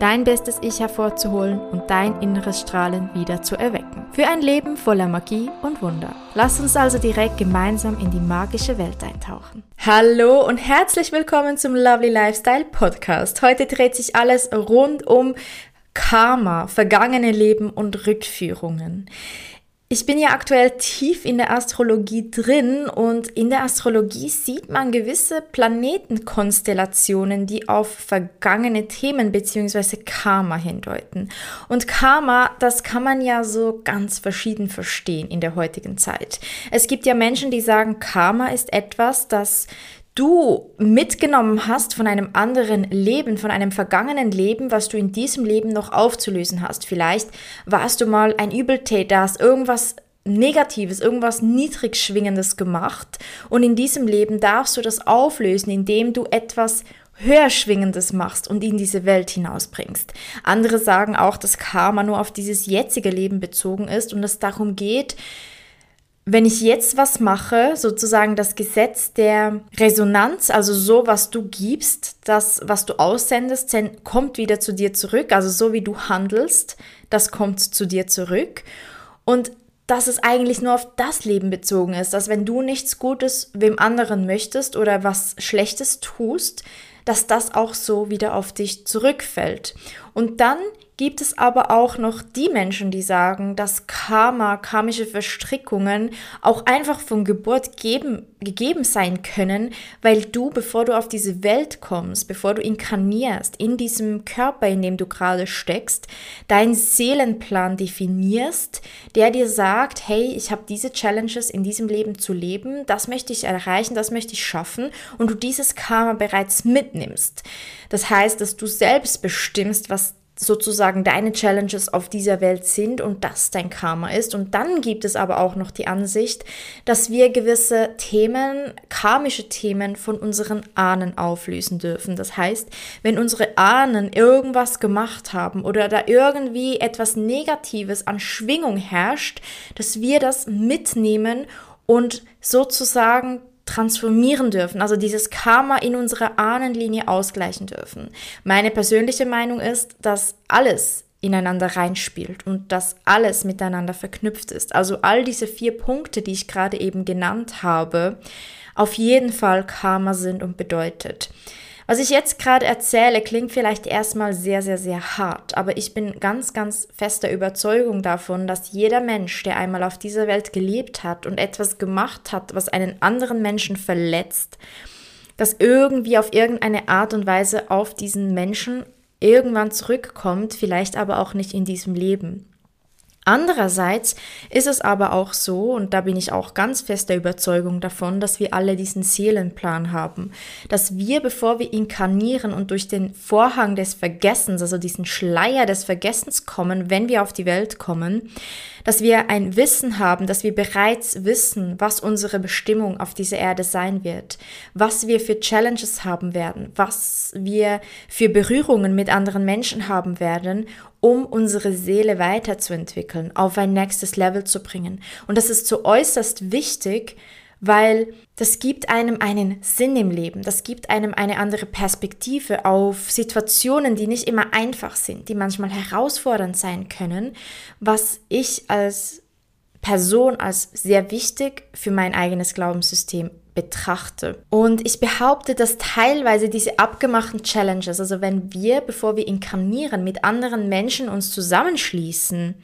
Dein bestes Ich hervorzuholen und dein inneres Strahlen wieder zu erwecken. Für ein Leben voller Magie und Wunder. Lass uns also direkt gemeinsam in die magische Welt eintauchen. Hallo und herzlich willkommen zum Lovely Lifestyle Podcast. Heute dreht sich alles rund um Karma, vergangene Leben und Rückführungen. Ich bin ja aktuell tief in der Astrologie drin und in der Astrologie sieht man gewisse Planetenkonstellationen, die auf vergangene Themen bzw. Karma hindeuten. Und Karma, das kann man ja so ganz verschieden verstehen in der heutigen Zeit. Es gibt ja Menschen, die sagen, Karma ist etwas, das du mitgenommen hast von einem anderen Leben, von einem vergangenen Leben, was du in diesem Leben noch aufzulösen hast. Vielleicht warst du mal ein Übeltäter, hast irgendwas Negatives, irgendwas Niedrigschwingendes gemacht und in diesem Leben darfst du das auflösen, indem du etwas Höherschwingendes machst und in diese Welt hinausbringst. Andere sagen auch, dass Karma nur auf dieses jetzige Leben bezogen ist und es darum geht, wenn ich jetzt was mache, sozusagen das Gesetz der Resonanz, also so, was du gibst, das, was du aussendest, kommt wieder zu dir zurück. Also so wie du handelst, das kommt zu dir zurück. Und dass es eigentlich nur auf das Leben bezogen ist, dass wenn du nichts Gutes wem anderen möchtest oder was Schlechtes tust, dass das auch so wieder auf dich zurückfällt. Und dann gibt es aber auch noch die Menschen, die sagen, dass Karma, karmische Verstrickungen auch einfach von Geburt geben, gegeben sein können, weil du, bevor du auf diese Welt kommst, bevor du inkarnierst, in diesem Körper, in dem du gerade steckst, deinen Seelenplan definierst, der dir sagt, hey, ich habe diese Challenges in diesem Leben zu leben, das möchte ich erreichen, das möchte ich schaffen und du dieses Karma bereits mitnimmst. Das heißt, dass du selbst bestimmst, was sozusagen deine Challenges auf dieser Welt sind und das dein Karma ist. Und dann gibt es aber auch noch die Ansicht, dass wir gewisse Themen, karmische Themen von unseren Ahnen auflösen dürfen. Das heißt, wenn unsere Ahnen irgendwas gemacht haben oder da irgendwie etwas Negatives an Schwingung herrscht, dass wir das mitnehmen und sozusagen transformieren dürfen, also dieses Karma in unserer Ahnenlinie ausgleichen dürfen. Meine persönliche Meinung ist, dass alles ineinander reinspielt und dass alles miteinander verknüpft ist. Also all diese vier Punkte, die ich gerade eben genannt habe, auf jeden Fall Karma sind und bedeutet. Was ich jetzt gerade erzähle, klingt vielleicht erstmal sehr, sehr, sehr hart, aber ich bin ganz, ganz fester Überzeugung davon, dass jeder Mensch, der einmal auf dieser Welt gelebt hat und etwas gemacht hat, was einen anderen Menschen verletzt, das irgendwie auf irgendeine Art und Weise auf diesen Menschen irgendwann zurückkommt, vielleicht aber auch nicht in diesem Leben. Andererseits ist es aber auch so, und da bin ich auch ganz fester Überzeugung davon, dass wir alle diesen Seelenplan haben, dass wir, bevor wir inkarnieren und durch den Vorhang des Vergessens, also diesen Schleier des Vergessens kommen, wenn wir auf die Welt kommen, dass wir ein Wissen haben, dass wir bereits wissen, was unsere Bestimmung auf dieser Erde sein wird, was wir für Challenges haben werden, was wir für Berührungen mit anderen Menschen haben werden um unsere Seele weiterzuentwickeln, auf ein nächstes Level zu bringen. Und das ist so äußerst wichtig, weil das gibt einem einen Sinn im Leben, das gibt einem eine andere Perspektive auf Situationen, die nicht immer einfach sind, die manchmal herausfordernd sein können, was ich als Person als sehr wichtig für mein eigenes Glaubenssystem betrachte. Und ich behaupte, dass teilweise diese abgemachten Challenges, also wenn wir, bevor wir inkarnieren, mit anderen Menschen uns zusammenschließen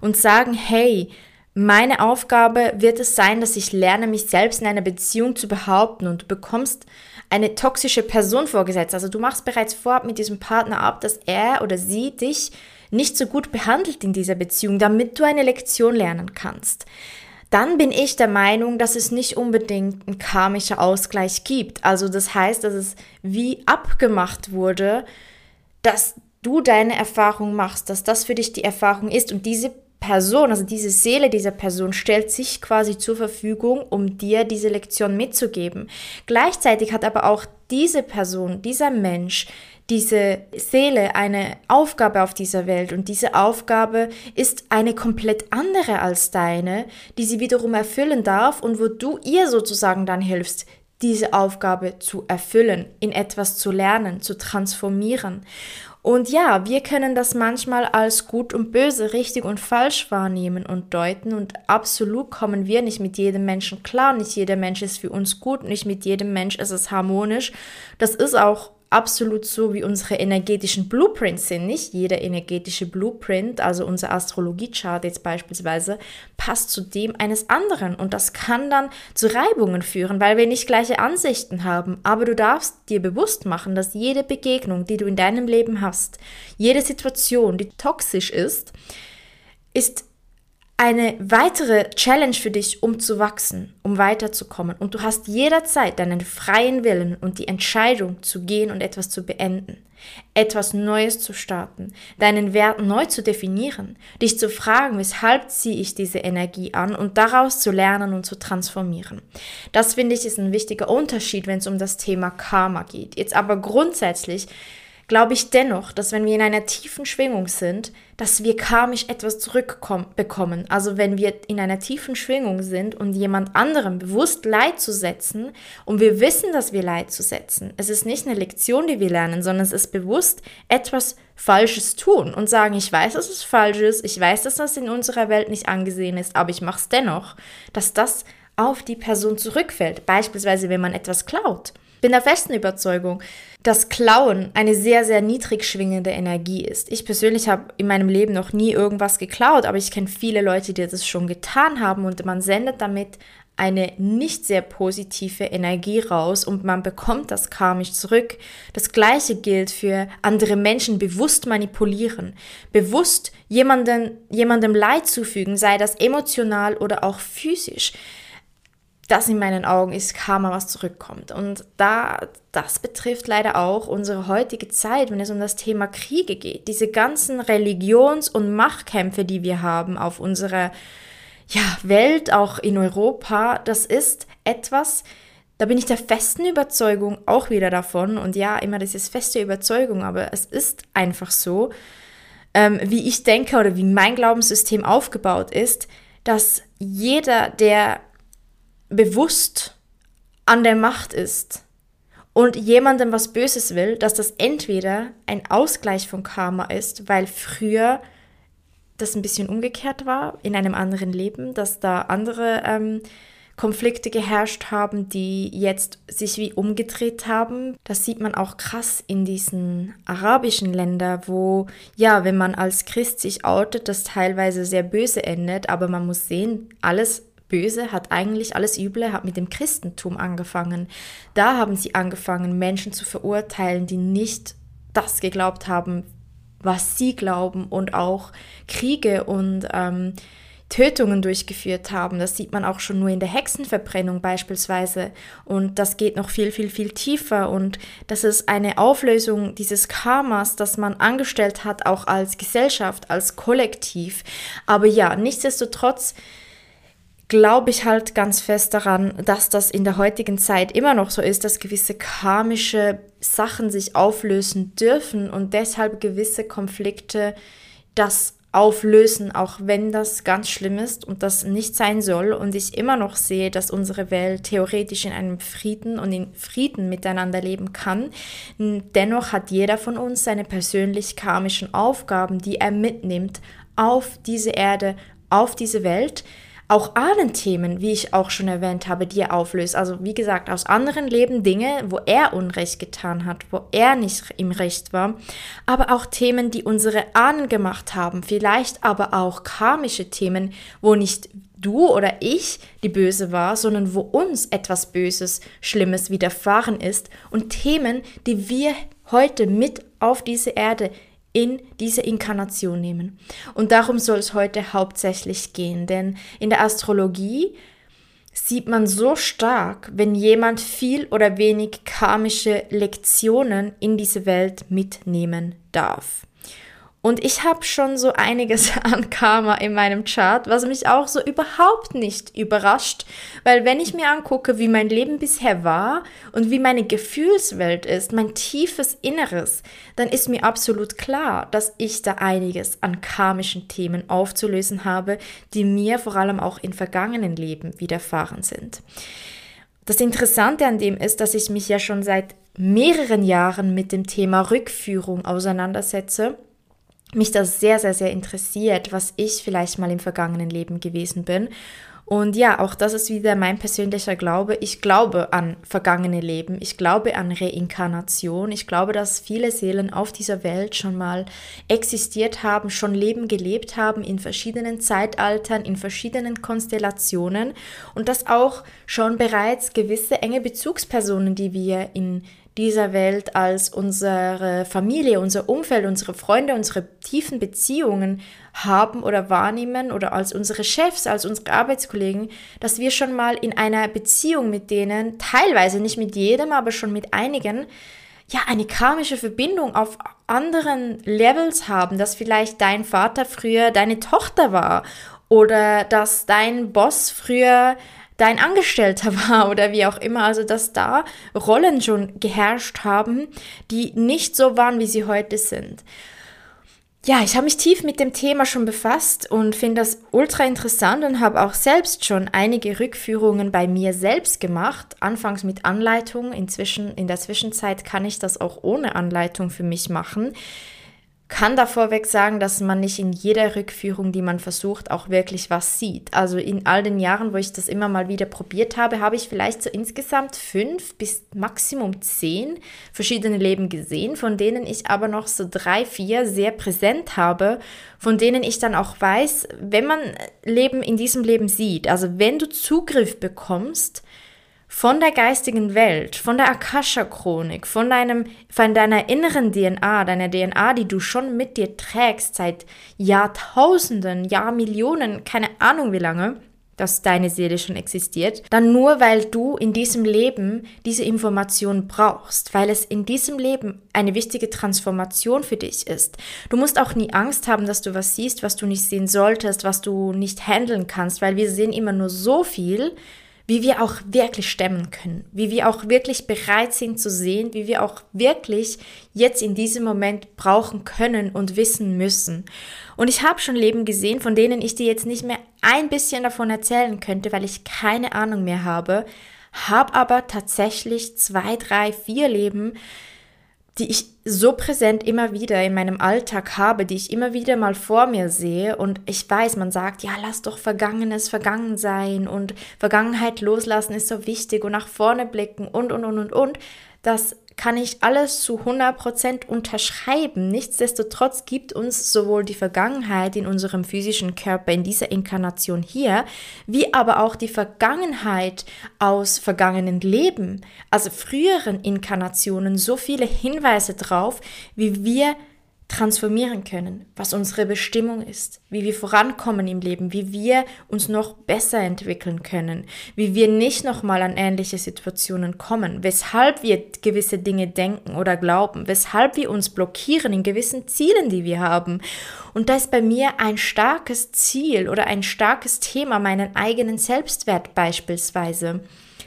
und sagen, hey, meine Aufgabe wird es sein, dass ich lerne, mich selbst in einer Beziehung zu behaupten und du bekommst eine toxische Person vorgesetzt. Also du machst bereits vorab mit diesem Partner ab, dass er oder sie dich nicht so gut behandelt in dieser Beziehung, damit du eine Lektion lernen kannst dann bin ich der Meinung, dass es nicht unbedingt ein karmischer Ausgleich gibt. Also das heißt, dass es wie abgemacht wurde, dass du deine Erfahrung machst, dass das für dich die Erfahrung ist und diese Person, also diese Seele dieser Person stellt sich quasi zur Verfügung, um dir diese Lektion mitzugeben. Gleichzeitig hat aber auch diese Person, dieser Mensch, diese Seele eine Aufgabe auf dieser Welt und diese Aufgabe ist eine komplett andere als deine, die sie wiederum erfüllen darf und wo du ihr sozusagen dann hilfst, diese Aufgabe zu erfüllen, in etwas zu lernen, zu transformieren. Und ja, wir können das manchmal als gut und böse, richtig und falsch wahrnehmen und deuten und absolut kommen wir nicht mit jedem Menschen klar, nicht jeder Mensch ist für uns gut, nicht mit jedem Mensch ist es harmonisch. Das ist auch absolut so, wie unsere energetischen Blueprints sind. Nicht jeder energetische Blueprint, also unser Astrologie-Chart jetzt beispielsweise, passt zu dem eines anderen. Und das kann dann zu Reibungen führen, weil wir nicht gleiche Ansichten haben. Aber du darfst dir bewusst machen, dass jede Begegnung, die du in deinem Leben hast, jede Situation, die toxisch ist, ist eine weitere Challenge für dich, um zu wachsen, um weiterzukommen. Und du hast jederzeit deinen freien Willen und die Entscheidung zu gehen und etwas zu beenden, etwas Neues zu starten, deinen Wert neu zu definieren, dich zu fragen, weshalb ziehe ich diese Energie an und daraus zu lernen und zu transformieren. Das finde ich ist ein wichtiger Unterschied, wenn es um das Thema Karma geht. Jetzt aber grundsätzlich glaube ich dennoch, dass wenn wir in einer tiefen Schwingung sind, dass wir karmisch etwas zurückbekommen. Also wenn wir in einer tiefen Schwingung sind und jemand anderem bewusst Leid zu setzen und wir wissen, dass wir Leid zu setzen. Es ist nicht eine Lektion, die wir lernen, sondern es ist bewusst etwas Falsches tun und sagen, ich weiß, dass es falsch ist, ich weiß, dass das in unserer Welt nicht angesehen ist, aber ich mache es dennoch, dass das auf die Person zurückfällt. Beispielsweise, wenn man etwas klaut bin der festen Überzeugung, dass Klauen eine sehr, sehr niedrig schwingende Energie ist. Ich persönlich habe in meinem Leben noch nie irgendwas geklaut, aber ich kenne viele Leute, die das schon getan haben und man sendet damit eine nicht sehr positive Energie raus und man bekommt das karmisch zurück. Das gleiche gilt für andere Menschen bewusst manipulieren, bewusst jemanden, jemandem Leid zufügen, sei das emotional oder auch physisch das in meinen Augen ist Karma, was zurückkommt. Und da, das betrifft leider auch unsere heutige Zeit, wenn es um das Thema Kriege geht. Diese ganzen Religions- und Machtkämpfe, die wir haben auf unserer ja, Welt, auch in Europa, das ist etwas, da bin ich der festen Überzeugung auch wieder davon. Und ja, immer das ist feste Überzeugung, aber es ist einfach so, ähm, wie ich denke oder wie mein Glaubenssystem aufgebaut ist, dass jeder, der bewusst an der Macht ist und jemandem was Böses will, dass das entweder ein Ausgleich von Karma ist, weil früher das ein bisschen umgekehrt war in einem anderen Leben, dass da andere ähm, Konflikte geherrscht haben, die jetzt sich wie umgedreht haben. Das sieht man auch krass in diesen arabischen Ländern, wo ja, wenn man als Christ sich outet, das teilweise sehr böse endet, aber man muss sehen, alles Böse hat eigentlich alles Üble hat mit dem Christentum angefangen. Da haben sie angefangen, Menschen zu verurteilen, die nicht das geglaubt haben, was sie glauben und auch Kriege und ähm, Tötungen durchgeführt haben. Das sieht man auch schon nur in der Hexenverbrennung beispielsweise. Und das geht noch viel, viel, viel tiefer. Und das ist eine Auflösung dieses Karmas, das man angestellt hat, auch als Gesellschaft, als Kollektiv. Aber ja, nichtsdestotrotz glaube ich halt ganz fest daran, dass das in der heutigen Zeit immer noch so ist, dass gewisse karmische Sachen sich auflösen dürfen und deshalb gewisse Konflikte das auflösen, auch wenn das ganz schlimm ist und das nicht sein soll. Und ich immer noch sehe, dass unsere Welt theoretisch in einem Frieden und in Frieden miteinander leben kann. Dennoch hat jeder von uns seine persönlich karmischen Aufgaben, die er mitnimmt auf diese Erde, auf diese Welt auch Ahnenthemen, wie ich auch schon erwähnt habe, die er auflöst. Also wie gesagt, aus anderen Leben Dinge, wo er Unrecht getan hat, wo er nicht im Recht war, aber auch Themen, die unsere Ahnen gemacht haben, vielleicht aber auch karmische Themen, wo nicht du oder ich die Böse war, sondern wo uns etwas Böses, Schlimmes widerfahren ist. Und Themen, die wir heute mit auf diese Erde in diese Inkarnation nehmen. Und darum soll es heute hauptsächlich gehen, denn in der Astrologie sieht man so stark, wenn jemand viel oder wenig karmische Lektionen in diese Welt mitnehmen darf. Und ich habe schon so einiges an Karma in meinem Chart, was mich auch so überhaupt nicht überrascht, weil wenn ich mir angucke, wie mein Leben bisher war und wie meine Gefühlswelt ist, mein tiefes Inneres, dann ist mir absolut klar, dass ich da einiges an karmischen Themen aufzulösen habe, die mir vor allem auch in vergangenen Leben widerfahren sind. Das Interessante an dem ist, dass ich mich ja schon seit mehreren Jahren mit dem Thema Rückführung auseinandersetze mich das sehr, sehr, sehr interessiert, was ich vielleicht mal im vergangenen Leben gewesen bin. Und ja, auch das ist wieder mein persönlicher Glaube. Ich glaube an vergangene Leben. Ich glaube an Reinkarnation. Ich glaube, dass viele Seelen auf dieser Welt schon mal existiert haben, schon Leben gelebt haben in verschiedenen Zeitaltern, in verschiedenen Konstellationen und dass auch schon bereits gewisse enge Bezugspersonen, die wir in dieser Welt als unsere Familie, unser Umfeld, unsere Freunde, unsere tiefen Beziehungen haben oder wahrnehmen oder als unsere Chefs, als unsere Arbeitskollegen, dass wir schon mal in einer Beziehung mit denen, teilweise nicht mit jedem, aber schon mit einigen, ja, eine karmische Verbindung auf anderen Levels haben, dass vielleicht dein Vater früher deine Tochter war oder dass dein Boss früher dein Angestellter war oder wie auch immer. Also dass da Rollen schon geherrscht haben, die nicht so waren, wie sie heute sind. Ja, ich habe mich tief mit dem Thema schon befasst und finde das ultra interessant und habe auch selbst schon einige Rückführungen bei mir selbst gemacht. Anfangs mit Anleitung, inzwischen in der Zwischenzeit kann ich das auch ohne Anleitung für mich machen kann da vorweg sagen, dass man nicht in jeder Rückführung, die man versucht, auch wirklich was sieht. Also in all den Jahren, wo ich das immer mal wieder probiert habe, habe ich vielleicht so insgesamt fünf bis Maximum zehn verschiedene Leben gesehen, von denen ich aber noch so drei, vier sehr präsent habe, von denen ich dann auch weiß, wenn man Leben in diesem Leben sieht, also wenn du Zugriff bekommst, von der geistigen Welt, von der Akasha-Chronik, von, von deiner inneren DNA, deiner DNA, die du schon mit dir trägst seit Jahrtausenden, Jahrmillionen, keine Ahnung wie lange, dass deine Seele schon existiert, dann nur weil du in diesem Leben diese Information brauchst, weil es in diesem Leben eine wichtige Transformation für dich ist. Du musst auch nie Angst haben, dass du was siehst, was du nicht sehen solltest, was du nicht handeln kannst, weil wir sehen immer nur so viel, wie wir auch wirklich stemmen können, wie wir auch wirklich bereit sind zu sehen, wie wir auch wirklich jetzt in diesem Moment brauchen können und wissen müssen. Und ich habe schon Leben gesehen, von denen ich dir jetzt nicht mehr ein bisschen davon erzählen könnte, weil ich keine Ahnung mehr habe, habe aber tatsächlich zwei, drei, vier Leben, die ich so präsent immer wieder in meinem Alltag habe, die ich immer wieder mal vor mir sehe. Und ich weiß, man sagt, ja, lass doch Vergangenes vergangen sein und Vergangenheit loslassen ist so wichtig und nach vorne blicken und, und, und, und, und. Das kann ich alles zu 100% unterschreiben. Nichtsdestotrotz gibt uns sowohl die Vergangenheit in unserem physischen Körper in dieser Inkarnation hier, wie aber auch die Vergangenheit aus vergangenen Leben, also früheren Inkarnationen, so viele Hinweise drauf, wie wir transformieren können, was unsere Bestimmung ist, wie wir vorankommen im Leben, wie wir uns noch besser entwickeln können, wie wir nicht nochmal an ähnliche Situationen kommen, weshalb wir gewisse Dinge denken oder glauben, weshalb wir uns blockieren in gewissen Zielen, die wir haben. Und da ist bei mir ein starkes Ziel oder ein starkes Thema meinen eigenen Selbstwert beispielsweise.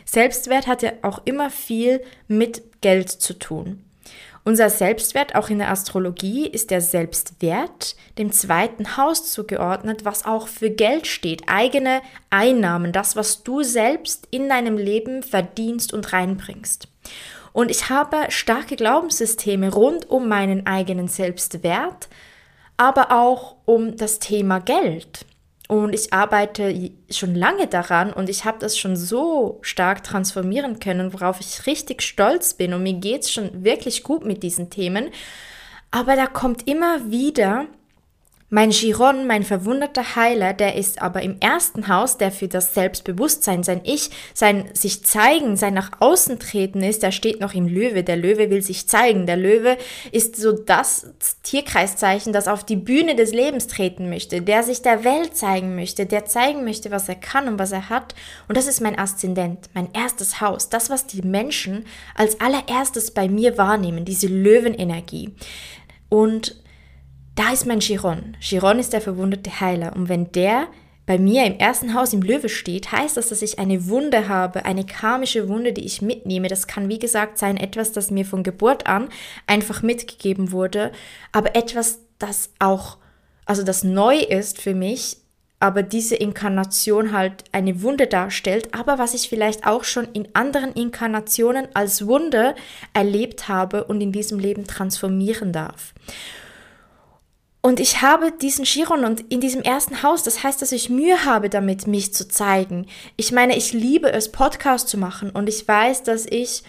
Selbstwert hat ja auch immer viel mit Geld zu tun. Unser Selbstwert, auch in der Astrologie, ist der Selbstwert dem zweiten Haus zugeordnet, was auch für Geld steht, eigene Einnahmen, das, was du selbst in deinem Leben verdienst und reinbringst. Und ich habe starke Glaubenssysteme rund um meinen eigenen Selbstwert, aber auch um das Thema Geld. Und ich arbeite schon lange daran und ich habe das schon so stark transformieren können, worauf ich richtig stolz bin. Und mir geht es schon wirklich gut mit diesen Themen. Aber da kommt immer wieder mein Chiron, mein verwunderter Heiler, der ist aber im ersten Haus, der für das Selbstbewusstsein, sein Ich, sein sich zeigen, sein nach außen treten ist, der steht noch im Löwe. Der Löwe will sich zeigen. Der Löwe ist so das Tierkreiszeichen, das auf die Bühne des Lebens treten möchte, der sich der Welt zeigen möchte, der zeigen möchte, was er kann und was er hat. Und das ist mein Aszendent, mein erstes Haus, das, was die Menschen als allererstes bei mir wahrnehmen, diese Löwenenergie. Und da ist mein Chiron. Chiron ist der verwundete Heiler. Und wenn der bei mir im ersten Haus im Löwe steht, heißt das, dass ich eine Wunde habe, eine karmische Wunde, die ich mitnehme. Das kann, wie gesagt, sein etwas, das mir von Geburt an einfach mitgegeben wurde, aber etwas, das auch, also das neu ist für mich, aber diese Inkarnation halt eine Wunde darstellt, aber was ich vielleicht auch schon in anderen Inkarnationen als Wunde erlebt habe und in diesem Leben transformieren darf. Und ich habe diesen Chiron und in diesem ersten Haus, das heißt, dass ich Mühe habe damit, mich zu zeigen. Ich meine, ich liebe es, Podcast zu machen und ich weiß, dass ich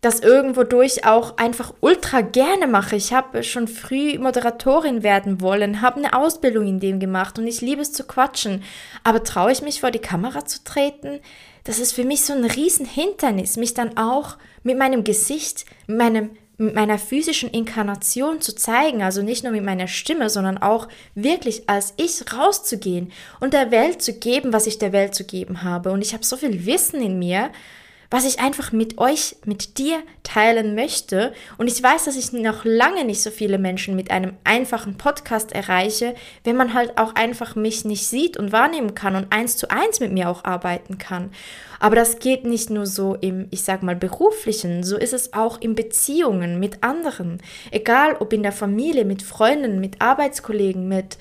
das irgendwo durch auch einfach ultra gerne mache. Ich habe schon früh Moderatorin werden wollen, habe eine Ausbildung in dem gemacht und ich liebe es zu quatschen. Aber traue ich mich vor die Kamera zu treten? Das ist für mich so ein Riesenhindernis, mich dann auch mit meinem Gesicht, mit meinem mit meiner physischen Inkarnation zu zeigen, also nicht nur mit meiner Stimme, sondern auch wirklich als ich rauszugehen und der Welt zu geben, was ich der Welt zu geben habe. Und ich habe so viel Wissen in mir, was ich einfach mit euch, mit dir teilen möchte. Und ich weiß, dass ich noch lange nicht so viele Menschen mit einem einfachen Podcast erreiche, wenn man halt auch einfach mich nicht sieht und wahrnehmen kann und eins zu eins mit mir auch arbeiten kann. Aber das geht nicht nur so im, ich sag mal, beruflichen, so ist es auch in Beziehungen mit anderen. Egal ob in der Familie, mit Freunden, mit Arbeitskollegen, mit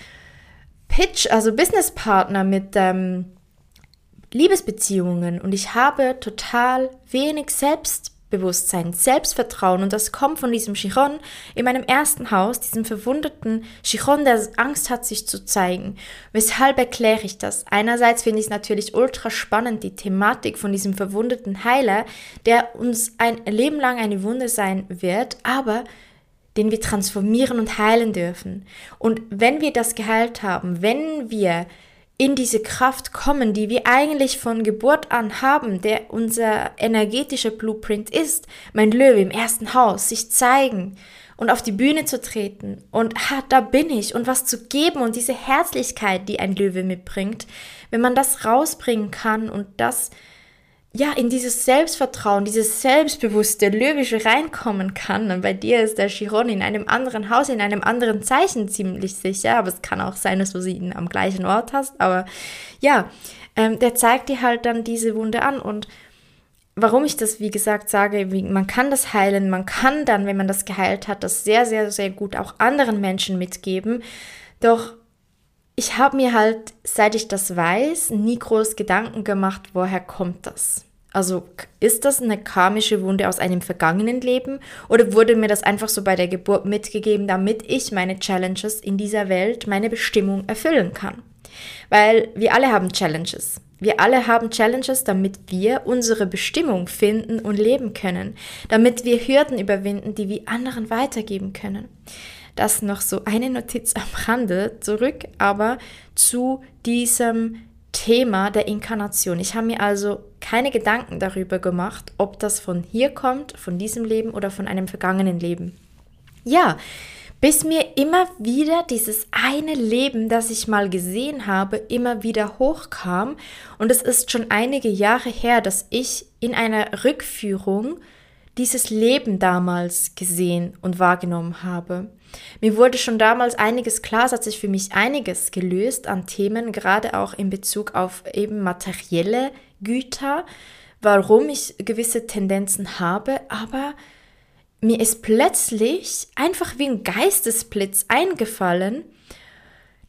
Pitch, also Businesspartner, mit ähm, Liebesbeziehungen und ich habe total wenig Selbstbewusstsein, Selbstvertrauen und das kommt von diesem Chiron in meinem ersten Haus, diesem verwundeten Chiron, der Angst hat, sich zu zeigen. Weshalb erkläre ich das? Einerseits finde ich es natürlich ultra spannend, die Thematik von diesem verwundeten Heiler, der uns ein Leben lang eine Wunde sein wird, aber den wir transformieren und heilen dürfen. Und wenn wir das geheilt haben, wenn wir in diese Kraft kommen, die wir eigentlich von Geburt an haben, der unser energetischer Blueprint ist, mein Löwe im ersten Haus, sich zeigen und auf die Bühne zu treten und ha, da bin ich und was zu geben und diese Herzlichkeit, die ein Löwe mitbringt, wenn man das rausbringen kann und das ja, in dieses Selbstvertrauen, dieses selbstbewusste Löwische reinkommen kann. Und bei dir ist der Chiron in einem anderen Haus, in einem anderen Zeichen ziemlich sicher, aber es kann auch sein, dass du sie am gleichen Ort hast. Aber ja, ähm, der zeigt dir halt dann diese Wunde an. Und warum ich das, wie gesagt, sage, wie, man kann das heilen, man kann dann, wenn man das geheilt hat, das sehr, sehr, sehr gut auch anderen Menschen mitgeben. Doch ich habe mir halt, seit ich das weiß, nie groß Gedanken gemacht, woher kommt das? Also ist das eine karmische Wunde aus einem vergangenen Leben oder wurde mir das einfach so bei der Geburt mitgegeben, damit ich meine Challenges in dieser Welt, meine Bestimmung erfüllen kann? Weil wir alle haben Challenges. Wir alle haben Challenges, damit wir unsere Bestimmung finden und leben können, damit wir Hürden überwinden, die wir anderen weitergeben können. Das noch so eine Notiz am Rande zurück, aber zu diesem Thema der Inkarnation. Ich habe mir also keine Gedanken darüber gemacht, ob das von hier kommt, von diesem Leben oder von einem vergangenen Leben. Ja, bis mir immer wieder dieses eine Leben, das ich mal gesehen habe, immer wieder hochkam. Und es ist schon einige Jahre her, dass ich in einer Rückführung dieses Leben damals gesehen und wahrgenommen habe. Mir wurde schon damals einiges klar, es hat sich für mich einiges gelöst an Themen, gerade auch in Bezug auf eben materielle Güter, warum ich gewisse Tendenzen habe, aber mir ist plötzlich einfach wie ein Geistesblitz eingefallen,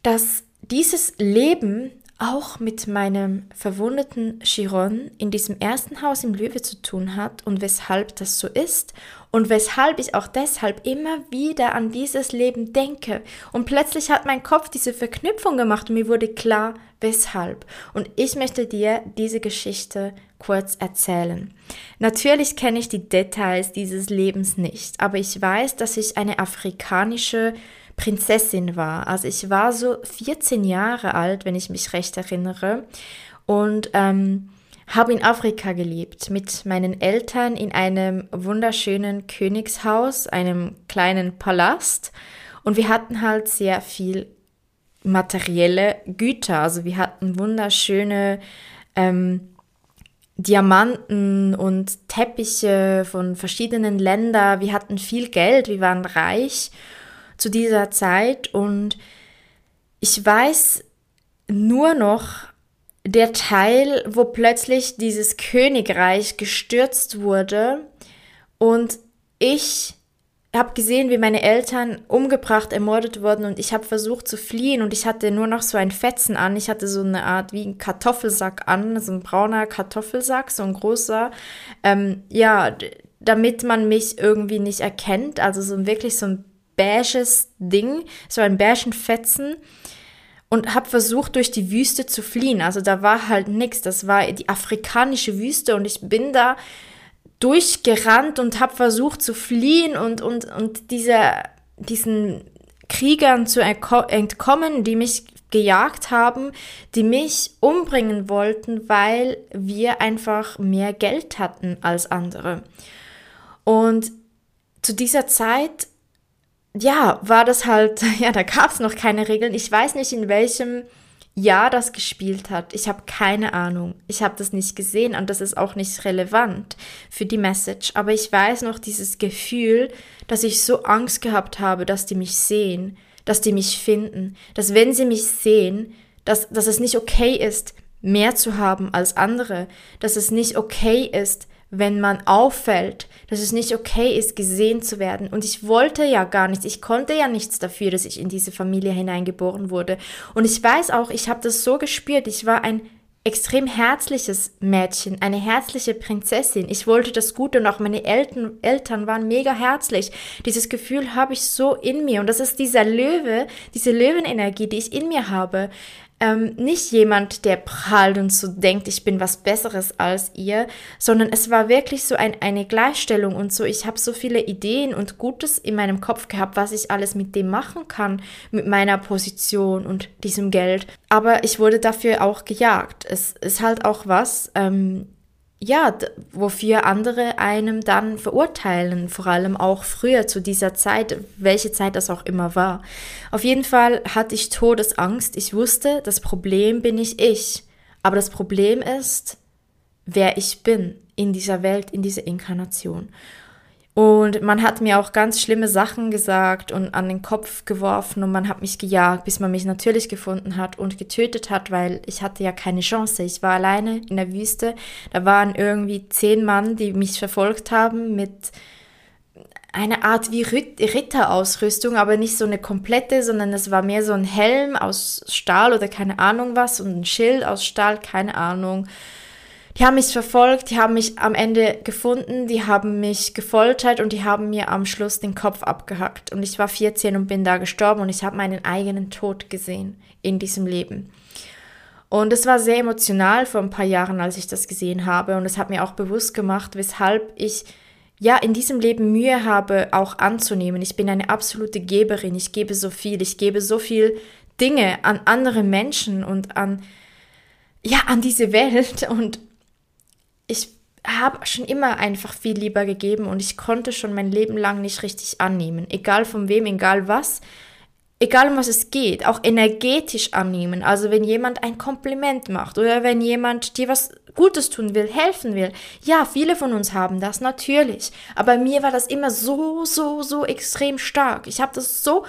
dass dieses Leben auch mit meinem verwundeten Chiron in diesem ersten Haus im Löwe zu tun hat und weshalb das so ist und weshalb ich auch deshalb immer wieder an dieses Leben denke. Und plötzlich hat mein Kopf diese Verknüpfung gemacht und mir wurde klar, weshalb. Und ich möchte dir diese Geschichte kurz erzählen. Natürlich kenne ich die Details dieses Lebens nicht, aber ich weiß, dass ich eine afrikanische Prinzessin war. Also ich war so 14 Jahre alt, wenn ich mich recht erinnere. Und ähm, habe in Afrika gelebt, mit meinen Eltern in einem wunderschönen Königshaus, einem kleinen Palast. Und wir hatten halt sehr viel materielle Güter. Also wir hatten wunderschöne ähm, Diamanten und Teppiche von verschiedenen Ländern. Wir hatten viel Geld, wir waren reich. zu dieser Zeit und ich weiß nur noch der Teil, wo plötzlich dieses Königreich gestürzt wurde und ich habe gesehen, wie meine Eltern umgebracht, ermordet wurden und ich habe versucht zu fliehen und ich hatte nur noch so ein Fetzen an. Ich hatte so eine Art wie ein Kartoffelsack an, so ein brauner Kartoffelsack, so ein großer. Ähm, ja, damit man mich irgendwie nicht erkennt. Also so wirklich so ein beiges Ding, so ein beigen Fetzen und habe versucht, durch die Wüste zu fliehen. Also da war halt nichts. Das war die afrikanische Wüste und ich bin da durchgerannt und habe versucht zu fliehen und, und, und diese, diesen Kriegern zu entkommen, die mich gejagt haben, die mich umbringen wollten, weil wir einfach mehr Geld hatten als andere. Und zu dieser Zeit, ja, war das halt, ja, da gab es noch keine Regeln. Ich weiß nicht, in welchem Jahr das gespielt hat. Ich habe keine Ahnung. Ich habe das nicht gesehen und das ist auch nicht relevant für die Message. Aber ich weiß noch dieses Gefühl, dass ich so Angst gehabt habe, dass die mich sehen, dass die mich finden, dass wenn sie mich sehen, dass, dass es nicht okay ist, mehr zu haben als andere, dass es nicht okay ist, wenn man auffällt, dass es nicht okay ist, gesehen zu werden. Und ich wollte ja gar nichts. Ich konnte ja nichts dafür, dass ich in diese Familie hineingeboren wurde. Und ich weiß auch, ich habe das so gespürt. Ich war ein extrem herzliches Mädchen, eine herzliche Prinzessin. Ich wollte das Gute und auch meine Eltern, Eltern waren mega herzlich. Dieses Gefühl habe ich so in mir und das ist dieser Löwe, diese Löwenenergie, die ich in mir habe ähm, nicht jemand, der prahlt und so denkt, ich bin was Besseres als ihr, sondern es war wirklich so ein, eine Gleichstellung und so, ich habe so viele Ideen und Gutes in meinem Kopf gehabt, was ich alles mit dem machen kann, mit meiner Position und diesem Geld. Aber ich wurde dafür auch gejagt. Es ist halt auch was, ähm, ja, wofür andere einem dann verurteilen, vor allem auch früher zu dieser Zeit, welche Zeit das auch immer war. Auf jeden Fall hatte ich Todesangst. Ich wusste, das Problem bin nicht ich, aber das Problem ist, wer ich bin in dieser Welt, in dieser Inkarnation. Und man hat mir auch ganz schlimme Sachen gesagt und an den Kopf geworfen und man hat mich gejagt, bis man mich natürlich gefunden hat und getötet hat, weil ich hatte ja keine Chance. Ich war alleine in der Wüste. Da waren irgendwie zehn Mann, die mich verfolgt haben mit einer Art wie Ritterausrüstung, aber nicht so eine komplette, sondern es war mehr so ein Helm aus Stahl oder keine Ahnung was und ein Schild aus Stahl, keine Ahnung. Die haben mich verfolgt, die haben mich am Ende gefunden, die haben mich gefoltert und die haben mir am Schluss den Kopf abgehackt. Und ich war 14 und bin da gestorben und ich habe meinen eigenen Tod gesehen in diesem Leben. Und es war sehr emotional vor ein paar Jahren, als ich das gesehen habe. Und es hat mir auch bewusst gemacht, weshalb ich ja in diesem Leben Mühe habe, auch anzunehmen. Ich bin eine absolute Geberin. Ich gebe so viel. Ich gebe so viel Dinge an andere Menschen und an ja an diese Welt und ich habe schon immer einfach viel lieber gegeben und ich konnte schon mein Leben lang nicht richtig annehmen. Egal von wem, egal was. Egal um was es geht, auch energetisch annehmen. Also wenn jemand ein Kompliment macht oder wenn jemand dir was Gutes tun will, helfen will. Ja, viele von uns haben das natürlich. Aber mir war das immer so, so, so extrem stark. Ich habe das so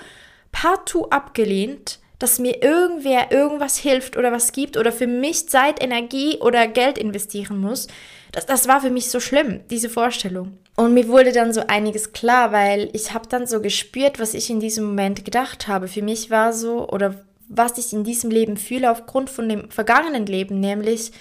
partout abgelehnt, dass mir irgendwer irgendwas hilft oder was gibt oder für mich Zeit, Energie oder Geld investieren muss. Das, das war für mich so schlimm, diese Vorstellung. Und mir wurde dann so einiges klar, weil ich habe dann so gespürt, was ich in diesem Moment gedacht habe. Für mich war so, oder was ich in diesem Leben fühle aufgrund von dem vergangenen Leben, nämlich,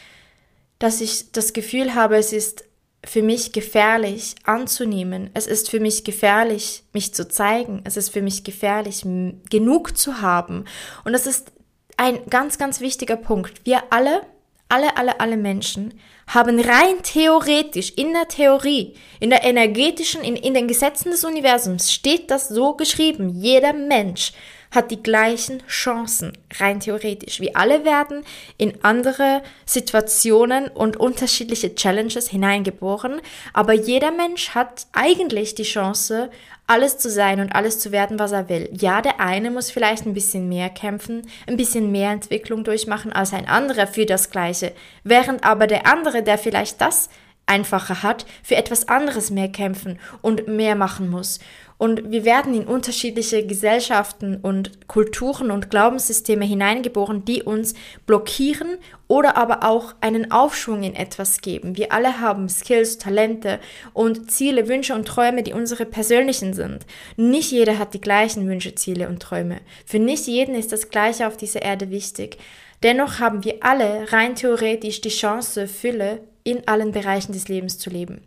dass ich das Gefühl habe, es ist für mich gefährlich anzunehmen. Es ist für mich gefährlich, mich zu zeigen. Es ist für mich gefährlich, genug zu haben. Und das ist ein ganz, ganz wichtiger Punkt. Wir alle, alle, alle, alle Menschen haben rein theoretisch, in der Theorie, in der energetischen, in, in den Gesetzen des Universums steht das so geschrieben. Jeder Mensch hat die gleichen Chancen, rein theoretisch. Wir alle werden in andere Situationen und unterschiedliche Challenges hineingeboren, aber jeder Mensch hat eigentlich die Chance, alles zu sein und alles zu werden, was er will. Ja, der eine muss vielleicht ein bisschen mehr kämpfen, ein bisschen mehr Entwicklung durchmachen als ein anderer für das Gleiche, während aber der andere, der vielleicht das einfacher hat, für etwas anderes mehr kämpfen und mehr machen muss. Und wir werden in unterschiedliche Gesellschaften und Kulturen und Glaubenssysteme hineingeboren, die uns blockieren oder aber auch einen Aufschwung in etwas geben. Wir alle haben Skills, Talente und Ziele, Wünsche und Träume, die unsere persönlichen sind. Nicht jeder hat die gleichen Wünsche, Ziele und Träume. Für nicht jeden ist das Gleiche auf dieser Erde wichtig. Dennoch haben wir alle rein theoretisch die Chance, Fülle in allen Bereichen des Lebens zu leben.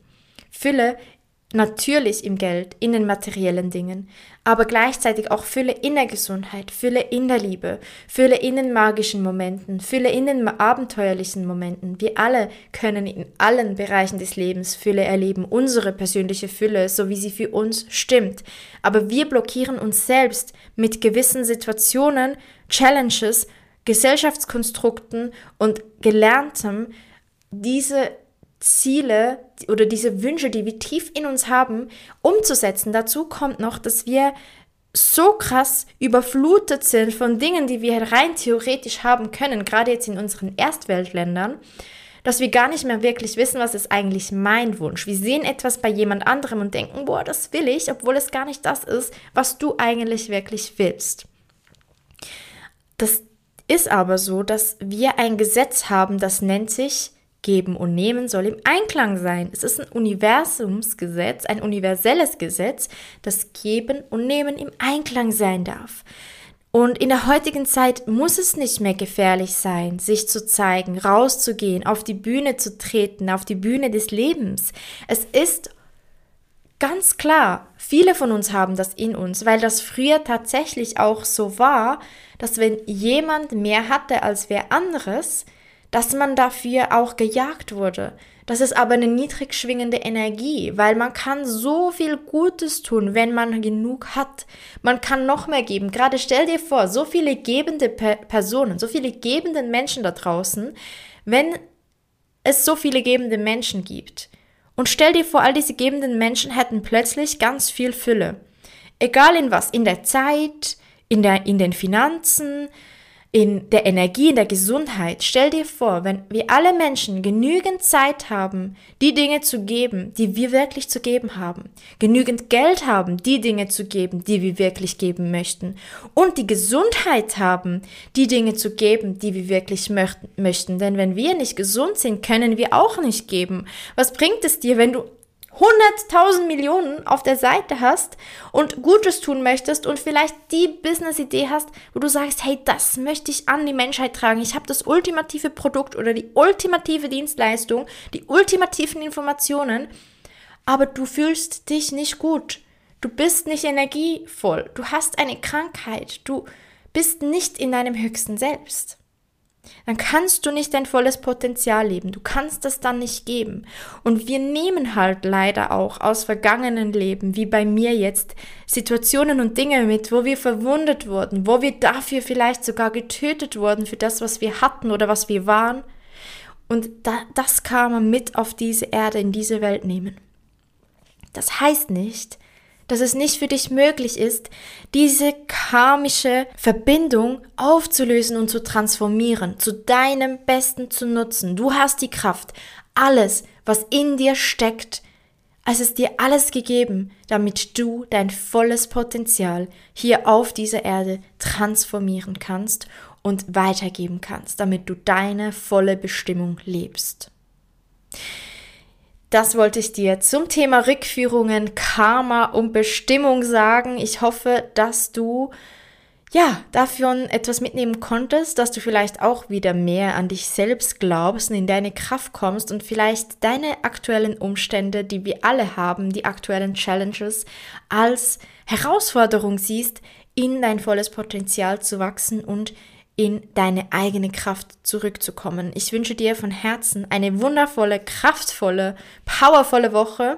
Fülle Natürlich im Geld, in den materiellen Dingen, aber gleichzeitig auch Fülle in der Gesundheit, Fülle in der Liebe, Fülle in den magischen Momenten, Fülle in den abenteuerlichen Momenten. Wir alle können in allen Bereichen des Lebens Fülle erleben, unsere persönliche Fülle, so wie sie für uns stimmt. Aber wir blockieren uns selbst mit gewissen Situationen, Challenges, Gesellschaftskonstrukten und Gelerntem, diese Ziele oder diese Wünsche, die wir tief in uns haben, umzusetzen. Dazu kommt noch, dass wir so krass überflutet sind von Dingen, die wir rein theoretisch haben können, gerade jetzt in unseren Erstweltländern, dass wir gar nicht mehr wirklich wissen, was ist eigentlich mein Wunsch. Wir sehen etwas bei jemand anderem und denken, boah, das will ich, obwohl es gar nicht das ist, was du eigentlich wirklich willst. Das ist aber so, dass wir ein Gesetz haben, das nennt sich Geben und Nehmen soll im Einklang sein. Es ist ein Universumsgesetz, ein universelles Gesetz, das Geben und Nehmen im Einklang sein darf. Und in der heutigen Zeit muss es nicht mehr gefährlich sein, sich zu zeigen, rauszugehen, auf die Bühne zu treten, auf die Bühne des Lebens. Es ist ganz klar, viele von uns haben das in uns, weil das früher tatsächlich auch so war, dass wenn jemand mehr hatte als wer anderes, dass man dafür auch gejagt wurde. Das ist aber eine niedrig schwingende Energie, weil man kann so viel Gutes tun, wenn man genug hat. Man kann noch mehr geben. Gerade stell dir vor, so viele gebende Pe Personen, so viele gebende Menschen da draußen, wenn es so viele gebende Menschen gibt. Und stell dir vor, all diese gebenden Menschen hätten plötzlich ganz viel Fülle. Egal in was, in der Zeit, in, der, in den Finanzen, in der Energie, in der Gesundheit. Stell dir vor, wenn wir alle Menschen genügend Zeit haben, die Dinge zu geben, die wir wirklich zu geben haben, genügend Geld haben, die Dinge zu geben, die wir wirklich geben möchten, und die Gesundheit haben, die Dinge zu geben, die wir wirklich möchten. Denn wenn wir nicht gesund sind, können wir auch nicht geben. Was bringt es dir, wenn du 100.000 Millionen auf der Seite hast und Gutes tun möchtest und vielleicht die Business-Idee hast, wo du sagst, hey, das möchte ich an die Menschheit tragen. Ich habe das ultimative Produkt oder die ultimative Dienstleistung, die ultimativen Informationen, aber du fühlst dich nicht gut. Du bist nicht energievoll. Du hast eine Krankheit. Du bist nicht in deinem höchsten Selbst dann kannst du nicht dein volles Potenzial leben. Du kannst das dann nicht geben. Und wir nehmen halt leider auch aus vergangenen Leben, wie bei mir jetzt, Situationen und Dinge mit, wo wir verwundet wurden, wo wir dafür vielleicht sogar getötet wurden für das, was wir hatten oder was wir waren. Und da, das kann man mit auf diese Erde, in diese Welt nehmen. Das heißt nicht, dass es nicht für dich möglich ist, diese karmische Verbindung aufzulösen und zu transformieren, zu deinem Besten zu nutzen. Du hast die Kraft, alles, was in dir steckt, es ist dir alles gegeben, damit du dein volles Potenzial hier auf dieser Erde transformieren kannst und weitergeben kannst, damit du deine volle Bestimmung lebst. Das wollte ich dir zum Thema Rückführungen, Karma und Bestimmung sagen. Ich hoffe, dass du ja, dafür etwas mitnehmen konntest, dass du vielleicht auch wieder mehr an dich selbst glaubst und in deine Kraft kommst und vielleicht deine aktuellen Umstände, die wir alle haben, die aktuellen Challenges, als Herausforderung siehst, in dein volles Potenzial zu wachsen und in deine eigene Kraft zurückzukommen. Ich wünsche dir von Herzen eine wundervolle, kraftvolle, powervolle Woche